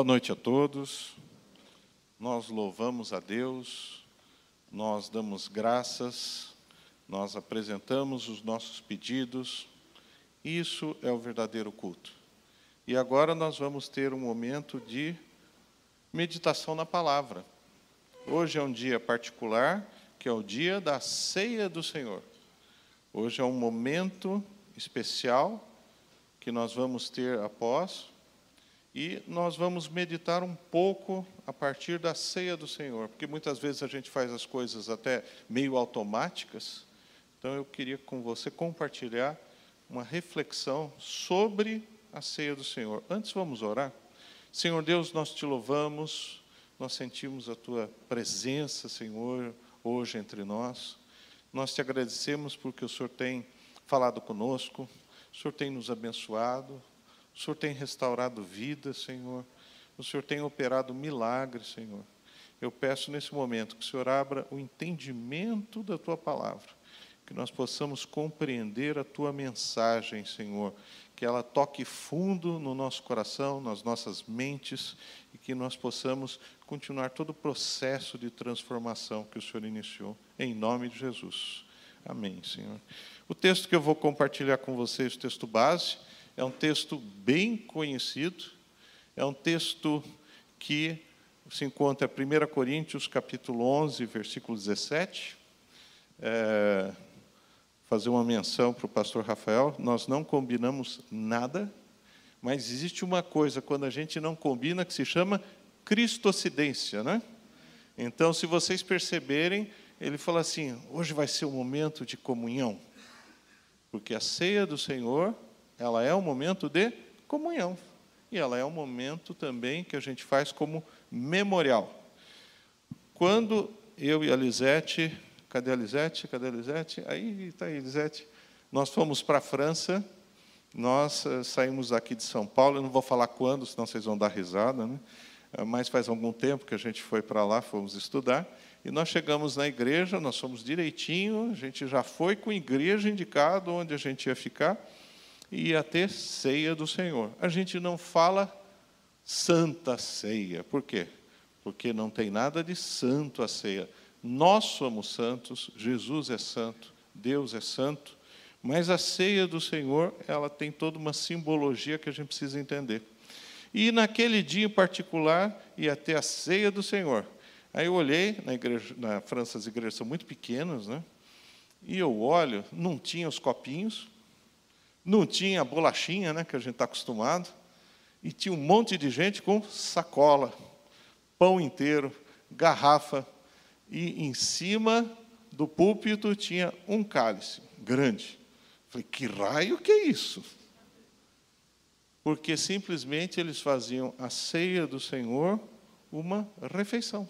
Boa noite a todos. Nós louvamos a Deus, nós damos graças, nós apresentamos os nossos pedidos. Isso é o verdadeiro culto. E agora nós vamos ter um momento de meditação na palavra. Hoje é um dia particular, que é o dia da ceia do Senhor. Hoje é um momento especial que nós vamos ter após e nós vamos meditar um pouco a partir da ceia do Senhor, porque muitas vezes a gente faz as coisas até meio automáticas. Então eu queria com você compartilhar uma reflexão sobre a ceia do Senhor. Antes vamos orar. Senhor Deus, nós te louvamos, nós sentimos a tua presença, Senhor, hoje entre nós. Nós te agradecemos porque o Senhor tem falado conosco, o Senhor tem nos abençoado, o Senhor tem restaurado vidas, Senhor. O Senhor tem operado milagres, Senhor. Eu peço nesse momento que o Senhor abra o entendimento da tua palavra, que nós possamos compreender a tua mensagem, Senhor, que ela toque fundo no nosso coração, nas nossas mentes e que nós possamos continuar todo o processo de transformação que o Senhor iniciou, em nome de Jesus. Amém, Senhor. O texto que eu vou compartilhar com vocês, o texto base, é um texto bem conhecido, é um texto que se encontra em 1 Coríntios, capítulo 11, versículo 17. É, fazer uma menção para o pastor Rafael, nós não combinamos nada, mas existe uma coisa quando a gente não combina que se chama cristocidência, né? Então, se vocês perceberem, ele fala assim: hoje vai ser um momento de comunhão, porque a ceia do Senhor ela é um momento de comunhão. E ela é um momento também que a gente faz como memorial. Quando eu e a Lisete, cadê a Lisete? Cadê a Lisete? Aí está aí, Lisete. Nós fomos para a França, nós eh, saímos aqui de São Paulo, eu não vou falar quando, senão vocês vão dar risada, né? Eh, mas faz algum tempo que a gente foi para lá, fomos estudar, e nós chegamos na igreja, nós fomos direitinho, a gente já foi com a igreja indicado onde a gente ia ficar, e ia ter ceia do Senhor. A gente não fala santa ceia. Por quê? Porque não tem nada de santo a ceia. Nós somos santos, Jesus é santo, Deus é santo, mas a ceia do Senhor, ela tem toda uma simbologia que a gente precisa entender. E naquele dia em particular, ia ter a ceia do Senhor. Aí eu olhei, na, igreja, na França as igrejas são muito pequenas, né? E eu olho, não tinha os copinhos, não tinha bolachinha, né, que a gente está acostumado, e tinha um monte de gente com sacola, pão inteiro, garrafa, e em cima do púlpito tinha um cálice grande. Falei, que raio que é isso? Porque simplesmente eles faziam a ceia do Senhor uma refeição.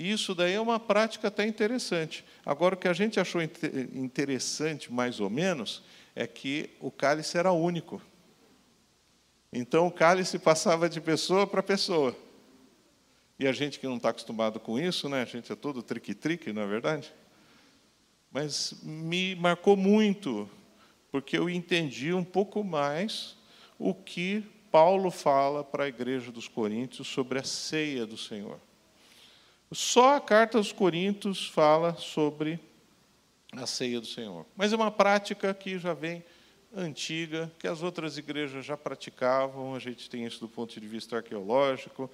E isso daí é uma prática até interessante. Agora, o que a gente achou interessante, mais ou menos, é que o cálice era único. Então o cálice passava de pessoa para pessoa. E a gente que não está acostumado com isso, né? a gente é todo trique-trique, não é verdade? Mas me marcou muito, porque eu entendi um pouco mais o que Paulo fala para a igreja dos Coríntios sobre a ceia do Senhor. Só a carta aos Coríntios fala sobre a ceia do Senhor. Mas é uma prática que já vem antiga, que as outras igrejas já praticavam, a gente tem isso do ponto de vista arqueológico.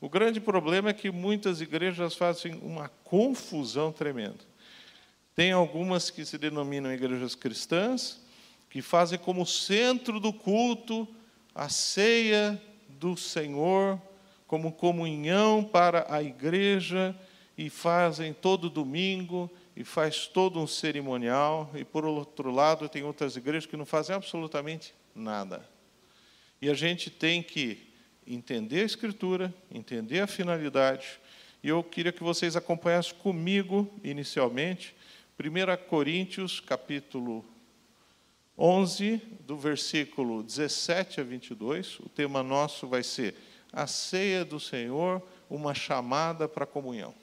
O grande problema é que muitas igrejas fazem uma confusão tremenda. Tem algumas que se denominam igrejas cristãs, que fazem como centro do culto a ceia do Senhor, como comunhão para a igreja, e fazem todo domingo, e faz todo um cerimonial, e por outro lado, tem outras igrejas que não fazem absolutamente nada. E a gente tem que entender a Escritura, entender a finalidade, e eu queria que vocês acompanhassem comigo, inicialmente, 1 Coríntios, capítulo 11, do versículo 17 a 22. O tema nosso vai ser a ceia do Senhor, uma chamada para comunhão.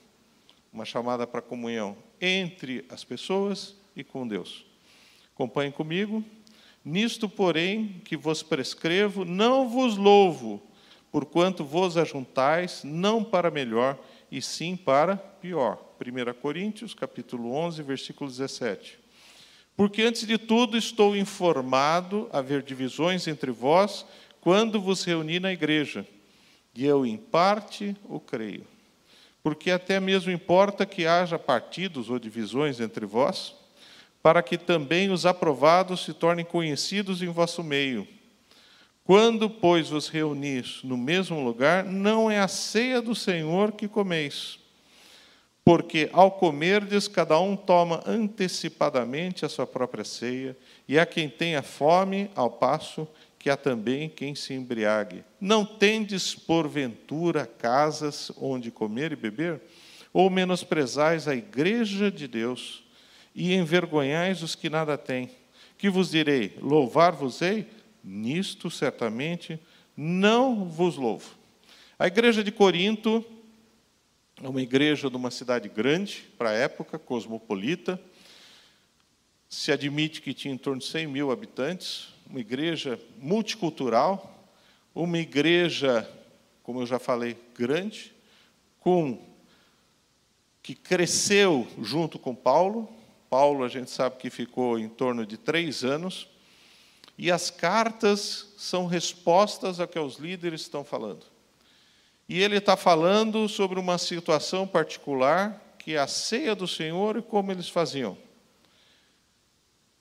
Uma chamada para comunhão entre as pessoas e com Deus. Acompanhem comigo. Nisto, porém, que vos prescrevo, não vos louvo, porquanto vos ajuntais não para melhor, e sim para pior. 1 Coríntios, capítulo 11, versículo 17. Porque antes de tudo estou informado haver divisões entre vós quando vos reuni na igreja, e eu em parte o creio. Porque até mesmo importa que haja partidos ou divisões entre vós, para que também os aprovados se tornem conhecidos em vosso meio. Quando, pois, vos reunis no mesmo lugar, não é a ceia do Senhor que comeis. Porque ao comerdes, cada um toma antecipadamente a sua própria ceia, e há quem tenha fome, ao passo que há também quem se embriague. Não tendes, porventura, casas onde comer e beber? Ou menosprezais a igreja de Deus e envergonhais os que nada têm? Que vos direi? Louvar-vos-ei? Nisto, certamente, não vos louvo. A igreja de Corinto é uma igreja de uma cidade grande, para a época, cosmopolita. Se admite que tinha em torno de 100 mil habitantes, uma igreja multicultural, uma igreja, como eu já falei, grande, com que cresceu junto com Paulo. Paulo, a gente sabe que ficou em torno de três anos e as cartas são respostas ao que os líderes estão falando. E ele está falando sobre uma situação particular, que é a ceia do Senhor e como eles faziam.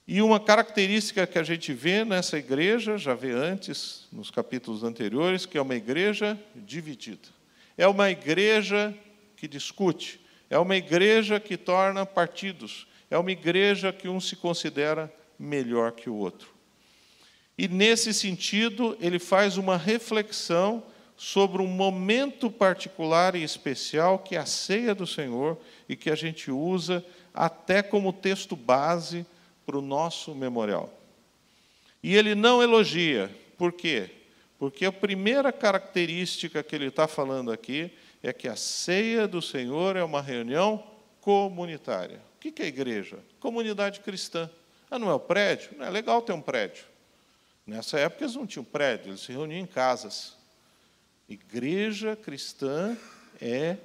E uma característica que a gente vê nessa igreja, já vê antes, nos capítulos anteriores, que é uma igreja dividida. É uma igreja que discute, é uma igreja que torna partidos, é uma igreja que um se considera melhor que o outro. E nesse sentido, ele faz uma reflexão sobre um momento particular e especial que é a ceia do Senhor e que a gente usa até como texto base para o nosso memorial. E ele não elogia, por quê? Porque a primeira característica que ele está falando aqui é que a ceia do Senhor é uma reunião comunitária. O que é igreja? Comunidade cristã. Ah, não é o prédio? Não é legal ter um prédio. Nessa época eles não tinham prédio, eles se reuniam em casas. Igreja cristã é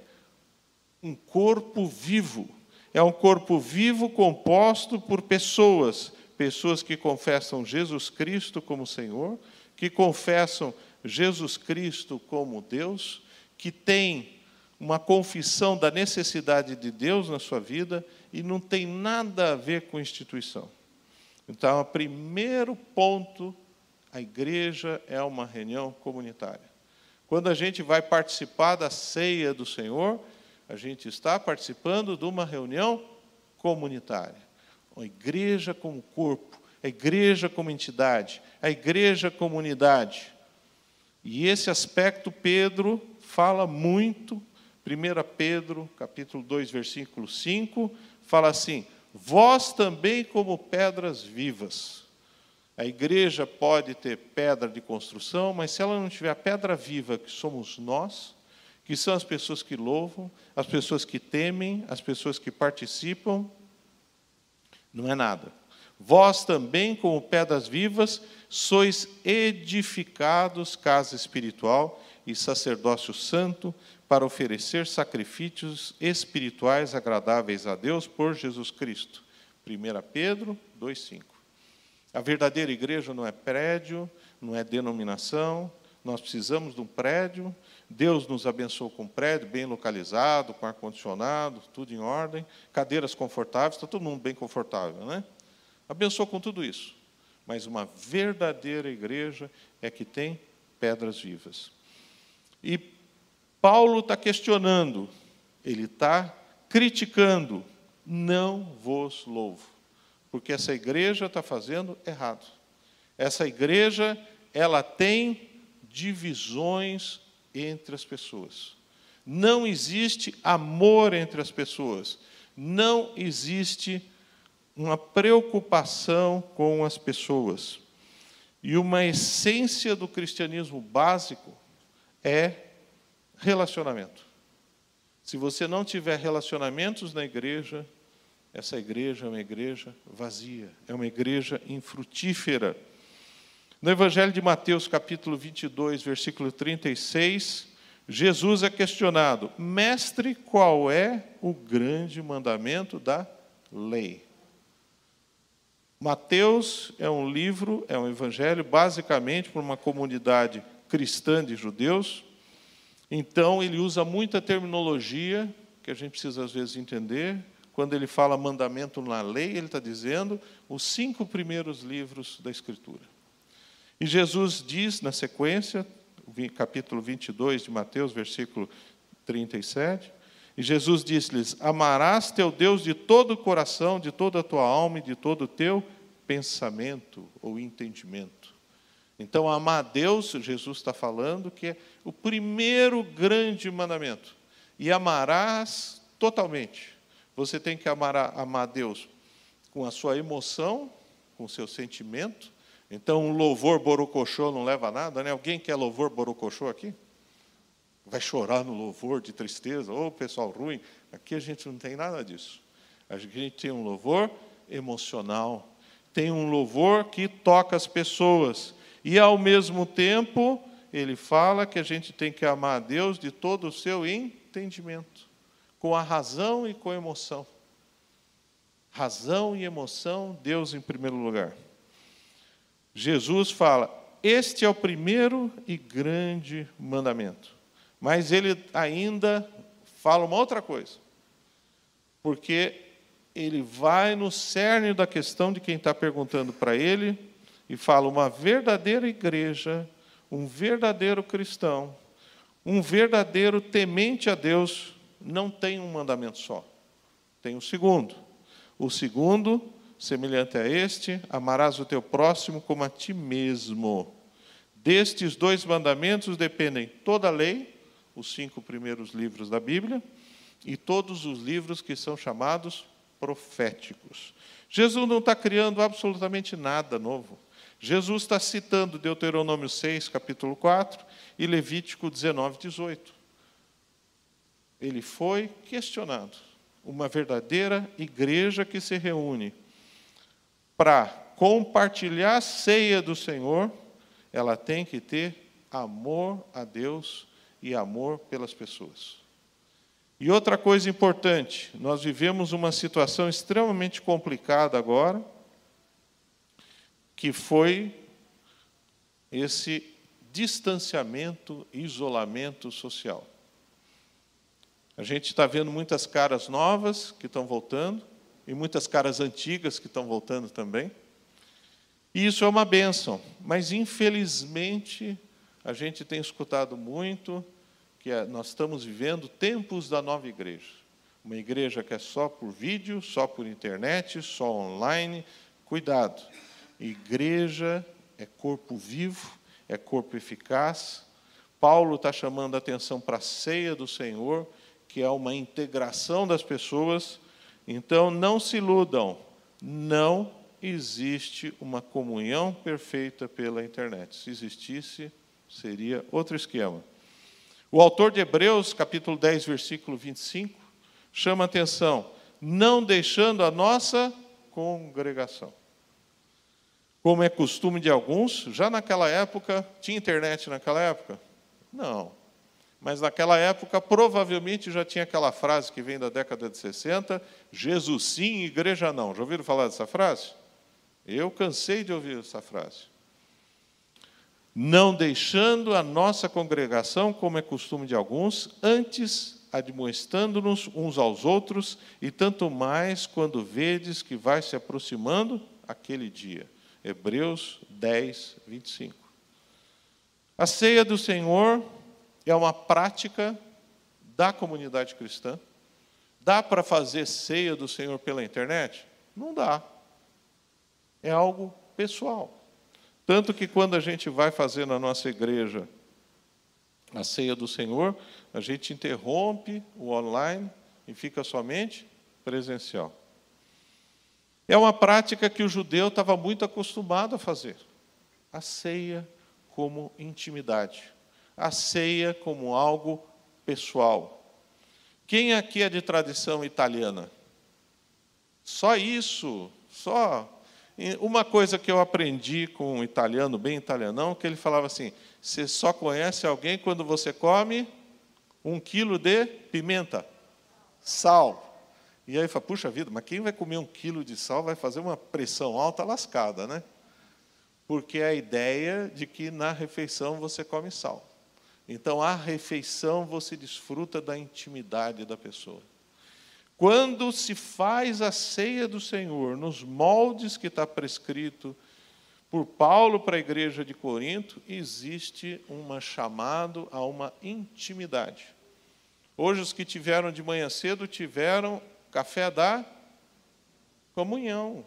um corpo vivo. É um corpo vivo composto por pessoas, pessoas que confessam Jesus Cristo como Senhor, que confessam Jesus Cristo como Deus, que têm uma confissão da necessidade de Deus na sua vida e não tem nada a ver com instituição. Então, o primeiro ponto a igreja é uma reunião comunitária. Quando a gente vai participar da ceia do Senhor, a gente está participando de uma reunião comunitária. A igreja como corpo, a igreja como entidade, a igreja como unidade. E esse aspecto Pedro fala muito, 1 Pedro, capítulo 2, versículo 5, fala assim: Vós também como pedras vivas, a igreja pode ter pedra de construção, mas se ela não tiver a pedra viva, que somos nós, que são as pessoas que louvam, as pessoas que temem, as pessoas que participam, não é nada. Vós também, como pedras vivas, sois edificados casa espiritual e sacerdócio santo para oferecer sacrifícios espirituais agradáveis a Deus por Jesus Cristo. 1 Pedro 2,5. A verdadeira igreja não é prédio, não é denominação. Nós precisamos de um prédio. Deus nos abençoou com um prédio bem localizado, com ar-condicionado, tudo em ordem, cadeiras confortáveis, está todo mundo bem confortável, né? Abençoou com tudo isso. Mas uma verdadeira igreja é que tem pedras vivas. E Paulo está questionando, ele está criticando, não vos louvo porque essa igreja está fazendo errado. Essa igreja, ela tem divisões entre as pessoas. Não existe amor entre as pessoas. Não existe uma preocupação com as pessoas. E uma essência do cristianismo básico é relacionamento. Se você não tiver relacionamentos na igreja, essa igreja é uma igreja vazia, é uma igreja infrutífera. No Evangelho de Mateus, capítulo 22, versículo 36, Jesus é questionado: Mestre, qual é o grande mandamento da lei? Mateus é um livro, é um evangelho, basicamente para uma comunidade cristã de judeus. Então, ele usa muita terminologia que a gente precisa, às vezes, entender. Quando ele fala mandamento na lei, ele está dizendo os cinco primeiros livros da Escritura. E Jesus diz, na sequência, capítulo 22 de Mateus, versículo 37, e Jesus disse-lhes: Amarás teu Deus de todo o coração, de toda a tua alma e de todo o teu pensamento ou entendimento. Então, amar a Deus, Jesus está falando que é o primeiro grande mandamento. E amarás totalmente. Você tem que amar amar a Deus com a sua emoção, com o seu sentimento. Então, um louvor borocochô não leva a nada, né? Alguém quer louvor borocochô aqui? vai chorar no louvor de tristeza, ou oh, pessoal ruim. Aqui a gente não tem nada disso. A gente tem um louvor emocional, tem um louvor que toca as pessoas. E, ao mesmo tempo, ele fala que a gente tem que amar a Deus de todo o seu entendimento, com a razão e com a emoção. Razão e emoção, Deus em primeiro lugar. Jesus fala: Este é o primeiro e grande mandamento. Mas ele ainda fala uma outra coisa. Porque ele vai no cerne da questão de quem está perguntando para ele e fala: uma verdadeira igreja, um verdadeiro cristão, um verdadeiro temente a Deus, não tem um mandamento só, tem o segundo. O segundo, semelhante a este, amarás o teu próximo como a ti mesmo. Destes dois mandamentos dependem toda a lei os cinco primeiros livros da Bíblia e todos os livros que são chamados proféticos. Jesus não está criando absolutamente nada novo. Jesus está citando Deuteronômio 6, capítulo 4, e Levítico 19, 18. Ele foi questionado. Uma verdadeira igreja que se reúne para compartilhar a ceia do Senhor, ela tem que ter amor a Deus e amor pelas pessoas. E outra coisa importante, nós vivemos uma situação extremamente complicada agora, que foi esse distanciamento, isolamento social. A gente está vendo muitas caras novas que estão voltando, e muitas caras antigas que estão voltando também. E isso é uma bênção, mas infelizmente a gente tem escutado muito que é, nós estamos vivendo tempos da nova igreja. Uma igreja que é só por vídeo, só por internet, só online. Cuidado. Igreja é corpo vivo, é corpo eficaz. Paulo está chamando a atenção para a ceia do Senhor, que é uma integração das pessoas. Então, não se iludam, não existe uma comunhão perfeita pela internet. Se existisse, seria outro esquema. O autor de Hebreus, capítulo 10, versículo 25, chama atenção, não deixando a nossa congregação. Como é costume de alguns, já naquela época, tinha internet naquela época? Não. Mas naquela época, provavelmente já tinha aquela frase que vem da década de 60, Jesus sim, igreja não. Já ouviram falar dessa frase? Eu cansei de ouvir essa frase não deixando a nossa congregação, como é costume de alguns, antes admoestando-nos uns aos outros, e tanto mais quando vedes que vai se aproximando aquele dia. Hebreus 10, 25. A ceia do Senhor é uma prática da comunidade cristã. Dá para fazer ceia do Senhor pela internet? Não dá. É algo pessoal. Tanto que quando a gente vai fazer na nossa igreja a ceia do Senhor, a gente interrompe o online e fica somente presencial. É uma prática que o judeu estava muito acostumado a fazer. A ceia como intimidade, a ceia como algo pessoal. Quem aqui é de tradição italiana? Só isso, só Uma coisa que eu aprendi com um italiano, bem italianão, que ele falava assim: você só conhece alguém quando você come um quilo de pimenta, sal. E aí fala, puxa vida, mas quem vai comer um quilo de sal vai fazer uma pressão alta lascada, né? Porque é a ideia de que na refeição você come sal. Então, a refeição você desfruta da intimidade da pessoa. Quando se faz a ceia do Senhor nos moldes que está prescrito por Paulo para a igreja de Corinto, existe um chamado a uma intimidade. Hoje, os que tiveram de manhã cedo tiveram café da comunhão.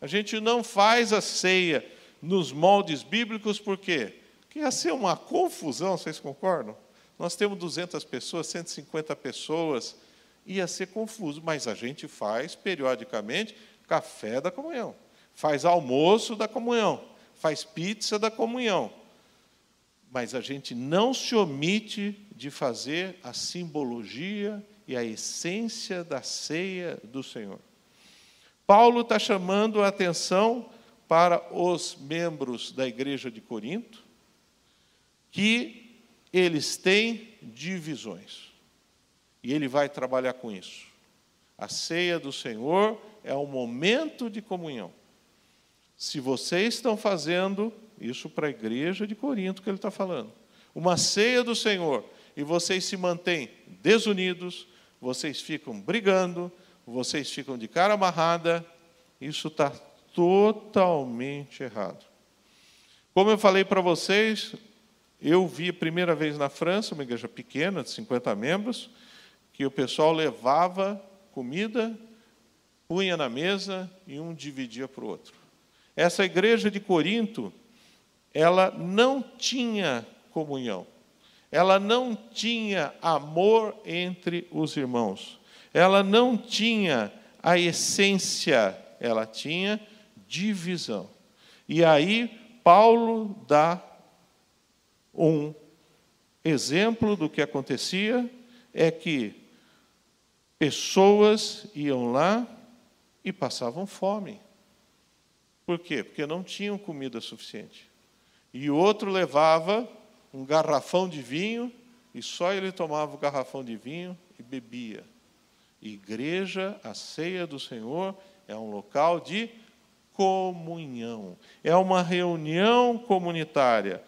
A gente não faz a ceia nos moldes bíblicos, por quê? Porque ia ser uma confusão, vocês concordam? Nós temos 200 pessoas, 150 pessoas, ia ser confuso, mas a gente faz periodicamente café da comunhão, faz almoço da comunhão, faz pizza da comunhão. Mas a gente não se omite de fazer a simbologia e a essência da ceia do Senhor. Paulo está chamando a atenção para os membros da igreja de Corinto, que eles têm divisões. E ele vai trabalhar com isso. A ceia do Senhor é um momento de comunhão. Se vocês estão fazendo isso para a igreja de Corinto que ele está falando, uma ceia do Senhor, e vocês se mantêm desunidos, vocês ficam brigando, vocês ficam de cara amarrada, isso está totalmente errado. Como eu falei para vocês, eu vi a primeira vez na França, uma igreja pequena, de 50 membros, que o pessoal levava comida, punha na mesa e um dividia para o outro. Essa igreja de Corinto, ela não tinha comunhão, ela não tinha amor entre os irmãos, ela não tinha a essência, ela tinha divisão. E aí, Paulo dá um exemplo do que acontecia é que pessoas iam lá e passavam fome. Por quê? Porque não tinham comida suficiente. E o outro levava um garrafão de vinho e só ele tomava o garrafão de vinho e bebia. Igreja, a ceia do Senhor, é um local de comunhão. É uma reunião comunitária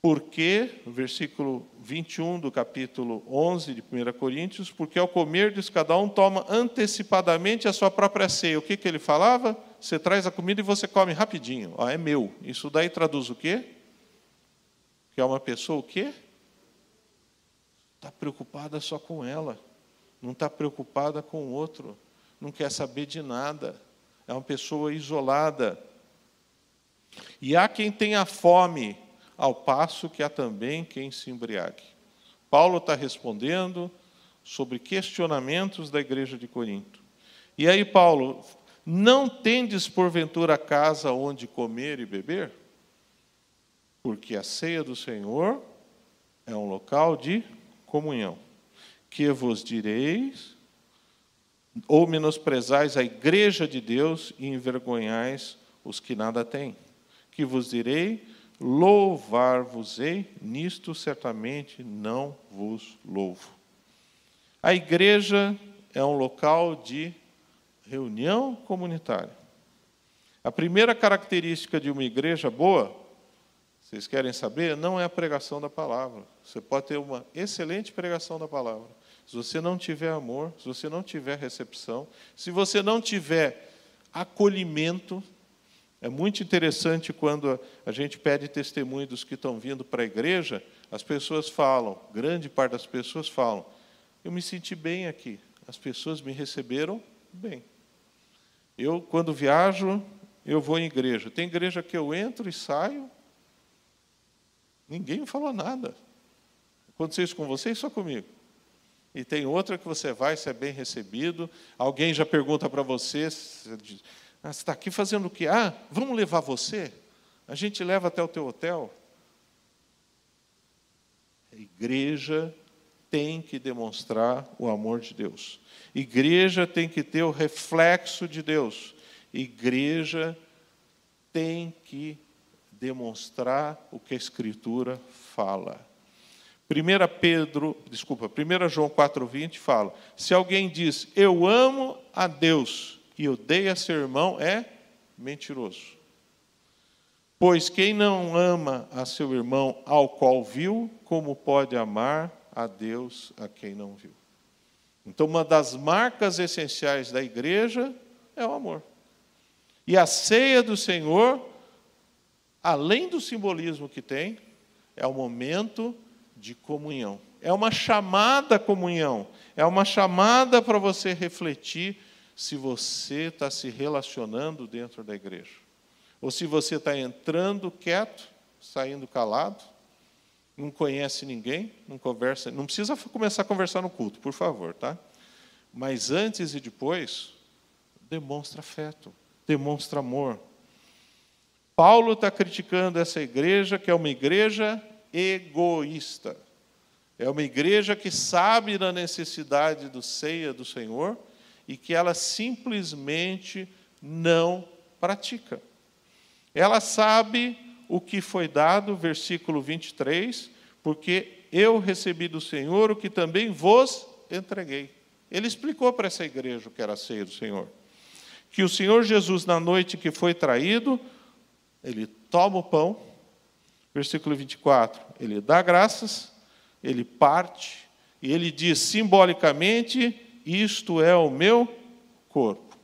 porque, versículo 21 do capítulo 11 de 1 Coríntios, porque ao comer diz cada um toma antecipadamente a sua própria ceia. O que, que ele falava? Você traz a comida e você come rapidinho. Ó, é meu. Isso daí traduz o quê? Que é uma pessoa o quê? Está preocupada só com ela. Não está preocupada com o outro. Não quer saber de nada. É uma pessoa isolada. E há quem tenha fome ao passo que há também quem se embriague. Paulo está respondendo sobre questionamentos da igreja de Corinto. E aí, Paulo, não tendes porventura casa onde comer e beber? Porque a ceia do Senhor é um local de comunhão. Que vos direis, ou menosprezais a igreja de Deus e envergonhais os que nada têm? Que vos direi, louvar-vos-ei, nisto certamente não vos louvo. A igreja é um local de reunião comunitária. A primeira característica de uma igreja boa, vocês querem saber, não é a pregação da palavra. Você pode ter uma excelente pregação da palavra. Se você não tiver amor, se você não tiver recepção, se você não tiver acolhimento, é muito interessante quando a gente pede testemunho dos que estão vindo para a igreja, as pessoas falam, grande parte das pessoas falam, eu me senti bem aqui, as pessoas me receberam bem. Eu, quando viajo, eu vou em igreja. Tem igreja que eu entro e saio, ninguém falou nada. Aconteceu isso com vocês só comigo? E tem outra que você vai, você é bem recebido, alguém já pergunta para você, ah, você está aqui fazendo o quê? Ah, vamos levar você? A gente leva até o teu hotel. A igreja tem que demonstrar o amor de Deus. Igreja tem que ter o reflexo de Deus. Igreja tem que demonstrar o que a Escritura fala. 1 Pedro, desculpa, 1 João 4,20 fala: se alguém diz eu amo a Deus e odeia seu irmão, é mentiroso. Pois quem não ama a seu irmão ao qual viu, como pode amar a Deus a quem não viu? Então, uma das marcas essenciais da igreja é o amor. E a ceia do Senhor, além do simbolismo que tem, é o momento de comunhão. É uma chamada comunhão. É uma chamada para você refletir se você está se relacionando dentro da igreja. Ou se você está entrando quieto, saindo calado, não conhece ninguém, não conversa, não precisa começar a conversar no culto, por favor, tá? Mas antes e depois, demonstra afeto, demonstra amor. Paulo está criticando essa igreja, que é uma igreja egoísta. É uma igreja que sabe da necessidade do ceia do Senhor e que ela simplesmente não pratica. Ela sabe o que foi dado, versículo 23, porque eu recebi do Senhor o que também vos entreguei. Ele explicou para essa igreja o que era a ceia do Senhor. Que o Senhor Jesus, na noite que foi traído, ele toma o pão, versículo 24, ele dá graças, ele parte, e ele diz simbolicamente: Isto é o meu corpo.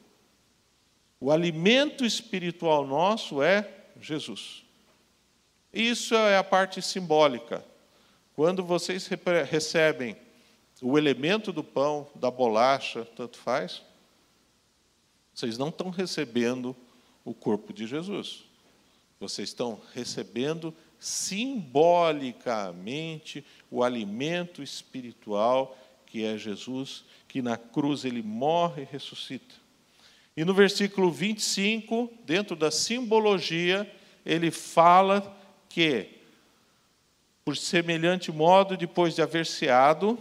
O alimento espiritual nosso é Jesus. Isso é a parte simbólica. Quando vocês recebem o elemento do pão, da bolacha, tanto faz, vocês não estão recebendo o corpo de Jesus. Vocês estão recebendo simbolicamente o alimento espiritual que é Jesus, que na cruz ele morre e ressuscita. E no versículo 25, dentro da simbologia, ele fala que, por semelhante modo, depois de haver ceado,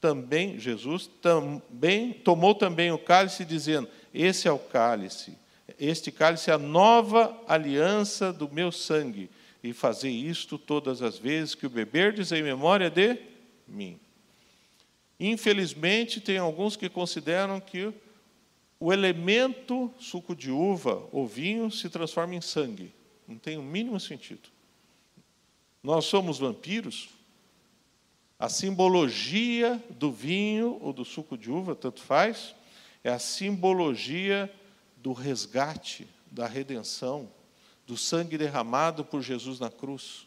também Jesus também tomou também o cálice dizendo: Esse é o cálice. Este cálice é a nova aliança do meu sangue, e fazer isto todas as vezes que o beberdes em memória de mim. Infelizmente, tem alguns que consideram que o elemento suco de uva ou vinho se transforma em sangue. Não tem o mínimo sentido. Nós somos vampiros? A simbologia do vinho ou do suco de uva, tanto faz, é a simbologia do resgate, da redenção, do sangue derramado por Jesus na cruz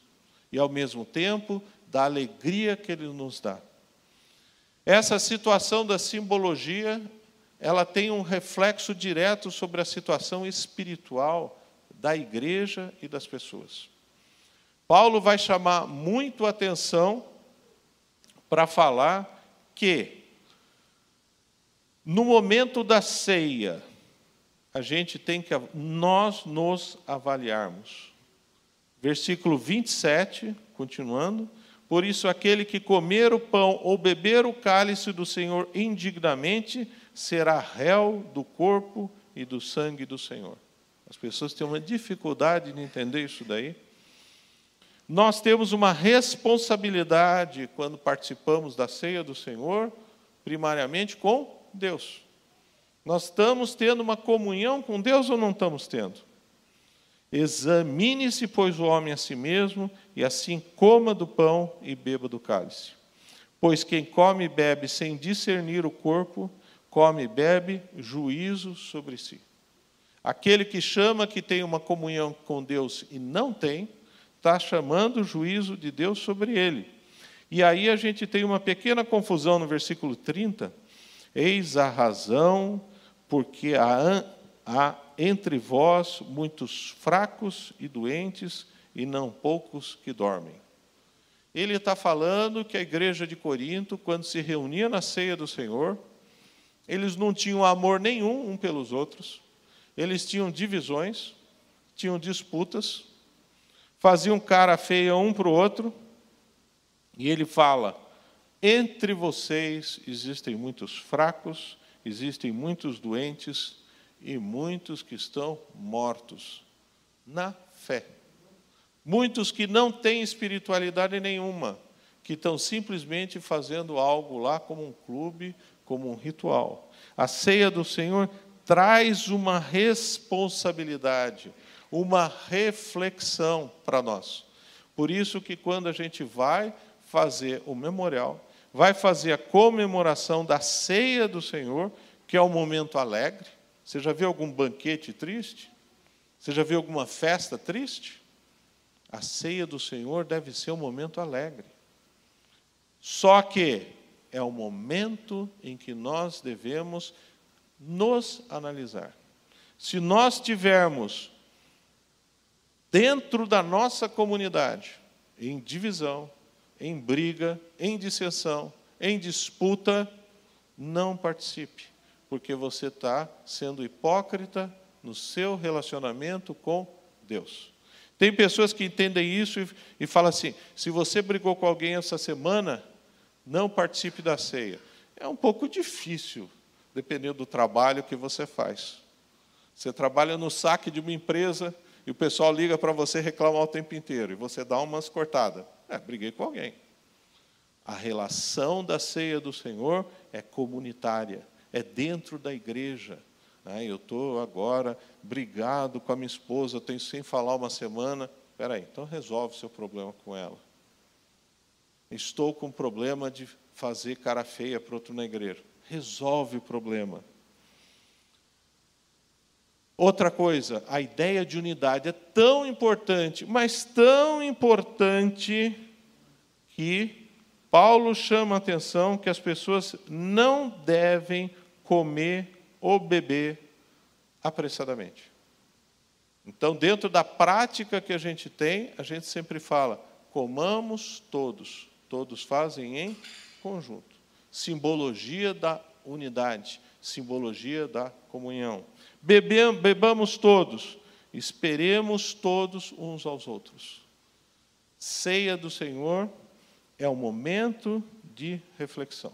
e, ao mesmo tempo, da alegria que ele nos dá. Essa situação da simbologia, ela tem um reflexo direto sobre a situação espiritual da igreja e das pessoas. Paulo vai chamar muito atenção para falar que, no momento da ceia, a gente tem que nós nos avaliarmos. Versículo 27, continuando. Por isso, aquele que comer o pão ou beber o cálice do Senhor indignamente será réu do corpo e do sangue do Senhor. As pessoas têm uma dificuldade de entender isso daí. Nós temos uma responsabilidade quando participamos da ceia do Senhor, primariamente com Deus. Nós estamos tendo uma comunhão com Deus ou não estamos tendo? Examine-se, pois, o homem a si mesmo, e assim coma do pão e beba do cálice. Pois quem come e bebe sem discernir o corpo, come e bebe juízo sobre si. Aquele que chama que tem uma comunhão com Deus e não tem, está chamando o juízo de Deus sobre ele. E aí a gente tem uma pequena confusão no versículo 30. Eis a razão porque há, há entre vós muitos fracos e doentes, e não poucos que dormem. Ele está falando que a igreja de Corinto, quando se reunia na ceia do Senhor, eles não tinham amor nenhum um pelos outros, eles tinham divisões, tinham disputas, faziam cara feia um para o outro, e ele fala: entre vocês existem muitos fracos, existem muitos doentes e muitos que estão mortos na fé. Muitos que não têm espiritualidade nenhuma, que estão simplesmente fazendo algo lá como um clube, como um ritual. A ceia do Senhor traz uma responsabilidade, uma reflexão para nós. Por isso que quando a gente vai fazer o memorial, vai fazer a comemoração da ceia do Senhor, que é um momento alegre. Você já viu algum banquete triste? Você já viu alguma festa triste? A ceia do Senhor deve ser um momento alegre. Só que é o momento em que nós devemos nos analisar. Se nós tivermos dentro da nossa comunidade em divisão, em briga, em dissensão, em disputa, não participe, porque você está sendo hipócrita no seu relacionamento com Deus. Tem pessoas que entendem isso e, e falam assim: se você brigou com alguém essa semana, não participe da ceia. É um pouco difícil, dependendo do trabalho que você faz. Você trabalha no saque de uma empresa e o pessoal liga para você reclamar o tempo inteiro e você dá umas cortadas. É, briguei com alguém. A relação da ceia do Senhor é comunitária, é dentro da igreja. Ah, eu estou agora brigado com a minha esposa, tenho sem falar uma semana. Espera aí, então resolve seu problema com ela. Estou com problema de fazer cara feia para outro negreiro. Resolve o problema. Outra coisa, a ideia de unidade é tão importante, mas tão importante que Paulo chama a atenção que as pessoas não devem comer ou beber apressadamente. Então, dentro da prática que a gente tem, a gente sempre fala: comamos todos, todos fazem em conjunto. Simbologia da unidade, simbologia da comunhão. bebamos todos, esperemos todos uns aos outros. Ceia do Senhor é um momento de reflexão.